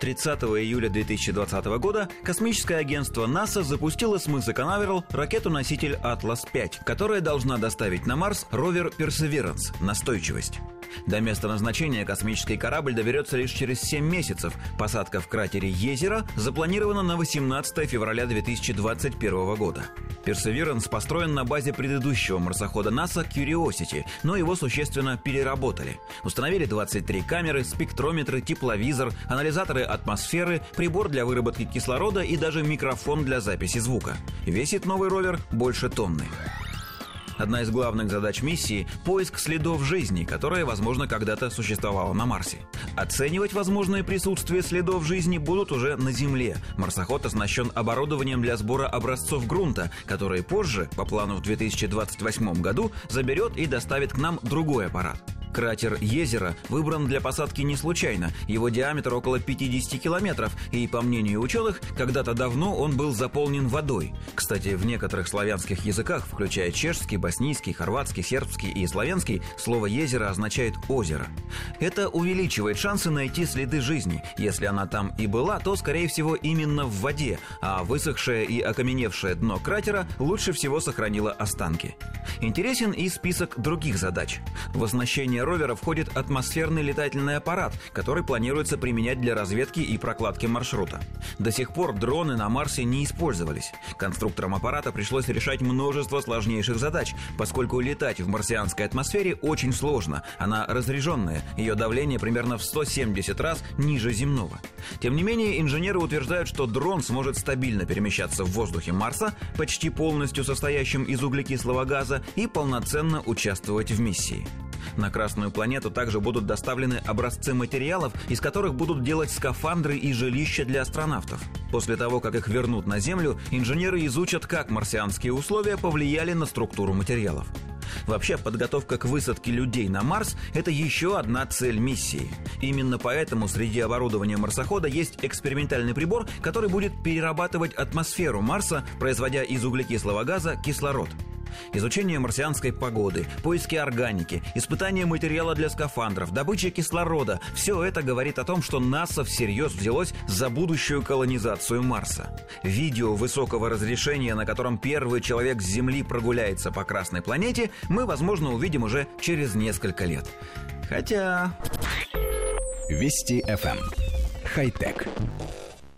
30 июля 2020 года космическое агентство НАСА запустило с мыса Канаверал ракету-носитель «Атлас-5», которая должна доставить на Марс ровер «Персеверанс» – настойчивость. До места назначения космический корабль доберется лишь через 7 месяцев. Посадка в кратере Езера запланирована на 18 февраля 2021 года. Персеверанс построен на базе предыдущего марсохода НАСА Curiosity, но его существенно переработали. Установили 23 камеры, спектрометры, тепловизор, анализаторы атмосферы, прибор для выработки кислорода и даже микрофон для записи звука. Весит новый ровер больше тонны. Одна из главных задач миссии – поиск следов жизни, которая, возможно, когда-то существовала на Марсе. Оценивать возможное присутствие следов жизни будут уже на Земле. Марсоход оснащен оборудованием для сбора образцов грунта, которые позже, по плану в 2028 году, заберет и доставит к нам другой аппарат. Кратер Езера выбран для посадки не случайно. Его диаметр около 50 километров, и, по мнению ученых, когда-то давно он был заполнен водой. Кстати, в некоторых славянских языках, включая чешский, боснийский, хорватский, сербский и славянский, слово «езеро» означает «озеро». Это увеличивает шансы найти следы жизни. Если она там и была, то, скорее всего, именно в воде, а высохшее и окаменевшее дно кратера лучше всего сохранило останки. Интересен и список других задач. В оснащение ровера входит атмосферный летательный аппарат, который планируется применять для разведки и прокладки маршрута. До сих пор дроны на Марсе не использовались. Конструкторам аппарата пришлось решать множество сложнейших задач, поскольку летать в марсианской атмосфере очень сложно. Она разряженная, ее давление примерно в 170 раз ниже земного. Тем не менее, инженеры утверждают, что дрон сможет стабильно перемещаться в воздухе Марса, почти полностью состоящем из углекислого газа, и полноценно участвовать в миссии. На Красную планету также будут доставлены образцы материалов, из которых будут делать скафандры и жилища для астронавтов. После того, как их вернут на Землю, инженеры изучат, как марсианские условия повлияли на структуру материалов. Вообще, подготовка к высадке людей на Марс – это еще одна цель миссии. Именно поэтому среди оборудования марсохода есть экспериментальный прибор, который будет перерабатывать атмосферу Марса, производя из углекислого газа кислород – Изучение марсианской погоды, поиски органики, испытание материала для скафандров, добыча кислорода – все это говорит о том, что НАСА всерьез взялось за будущую колонизацию Марса. Видео высокого разрешения, на котором первый человек с Земли прогуляется по Красной планете, мы, возможно, увидим уже через несколько лет. Хотя... Вести FM. Эм. Хай-тек.